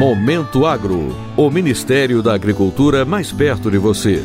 Momento Agro, o Ministério da Agricultura mais perto de você.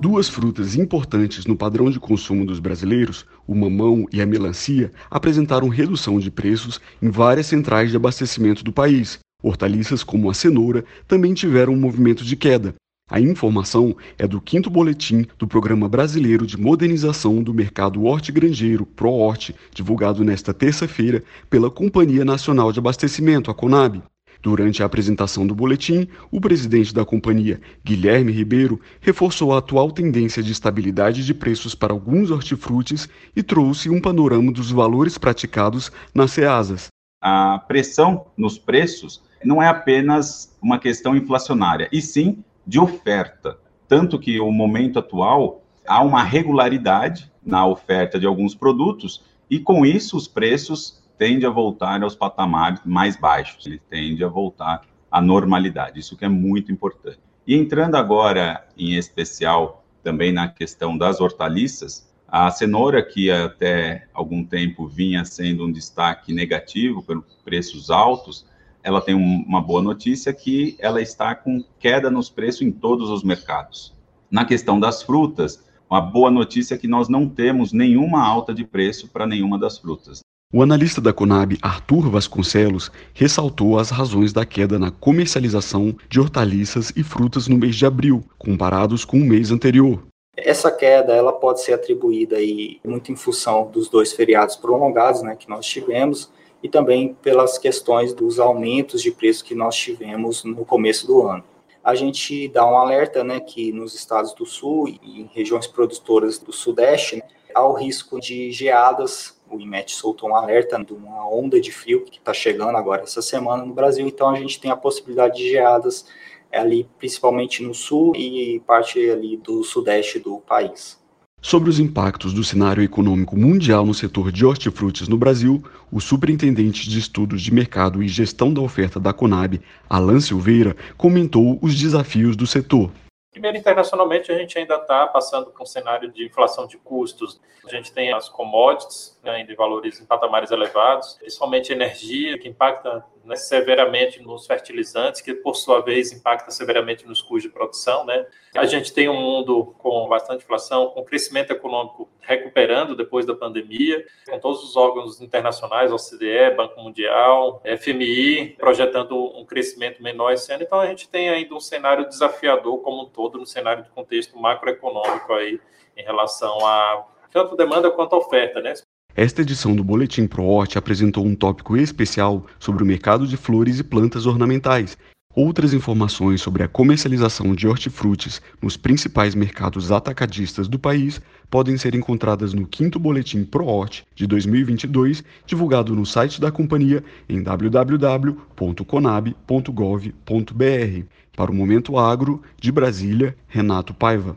Duas frutas importantes no padrão de consumo dos brasileiros, o mamão e a melancia, apresentaram redução de preços em várias centrais de abastecimento do país. Hortaliças como a cenoura também tiveram um movimento de queda, a informação é do quinto boletim do Programa Brasileiro de Modernização do Mercado Hortigranjeiro, ProHort, divulgado nesta terça-feira pela Companhia Nacional de Abastecimento, a Conab. Durante a apresentação do boletim, o presidente da companhia, Guilherme Ribeiro, reforçou a atual tendência de estabilidade de preços para alguns hortifrutis e trouxe um panorama dos valores praticados nas ceasas. A pressão nos preços não é apenas uma questão inflacionária, e sim de oferta. Tanto que o momento atual há uma regularidade na oferta de alguns produtos e com isso os preços tendem a voltar aos patamares mais baixos, ele tende a voltar à normalidade. Isso que é muito importante. E entrando agora em especial também na questão das hortaliças, a cenoura que até algum tempo vinha sendo um destaque negativo pelos preços altos, ela tem um, uma boa notícia que ela está com queda nos preços em todos os mercados. Na questão das frutas, uma boa notícia é que nós não temos nenhuma alta de preço para nenhuma das frutas. O analista da Conab, Arthur Vasconcelos, ressaltou as razões da queda na comercialização de hortaliças e frutas no mês de abril, comparados com o mês anterior. Essa queda ela pode ser atribuída aí muito em função dos dois feriados prolongados né, que nós tivemos e também pelas questões dos aumentos de preço que nós tivemos no começo do ano. A gente dá um alerta né, que nos estados do sul e em regiões produtoras do sudeste né, há o risco de geadas. O IMET soltou um alerta de uma onda de frio que está chegando agora essa semana no Brasil, então a gente tem a possibilidade de geadas ali, principalmente no sul e parte ali do sudeste do país. Sobre os impactos do cenário econômico mundial no setor de hortifrutis no Brasil, o superintendente de estudos de mercado e gestão da oferta da Conab, Alan Silveira, comentou os desafios do setor. Primeiro, internacionalmente, a gente ainda está passando por um cenário de inflação de custos. A gente tem as commodities né, ainda em valores em patamares elevados, principalmente energia, que impacta né, severamente nos fertilizantes, que por sua vez impacta severamente nos custos de produção. Né? A gente tem um mundo com bastante inflação, com crescimento econômico recuperando depois da pandemia, com todos os órgãos internacionais, OCDE, Banco Mundial, FMI, projetando um crescimento menor esse ano. Então a gente tem ainda um cenário desafiador como um todo no cenário de contexto macroeconômico aí em relação a tanto demanda quanto oferta, né? Esta edição do Boletim ProHort apresentou um tópico especial sobre o mercado de flores e plantas ornamentais. Outras informações sobre a comercialização de hortifrutis nos principais mercados atacadistas do país podem ser encontradas no quinto Boletim ProHort de 2022, divulgado no site da companhia em www.conab.gov.br. Para o Momento Agro, de Brasília, Renato Paiva.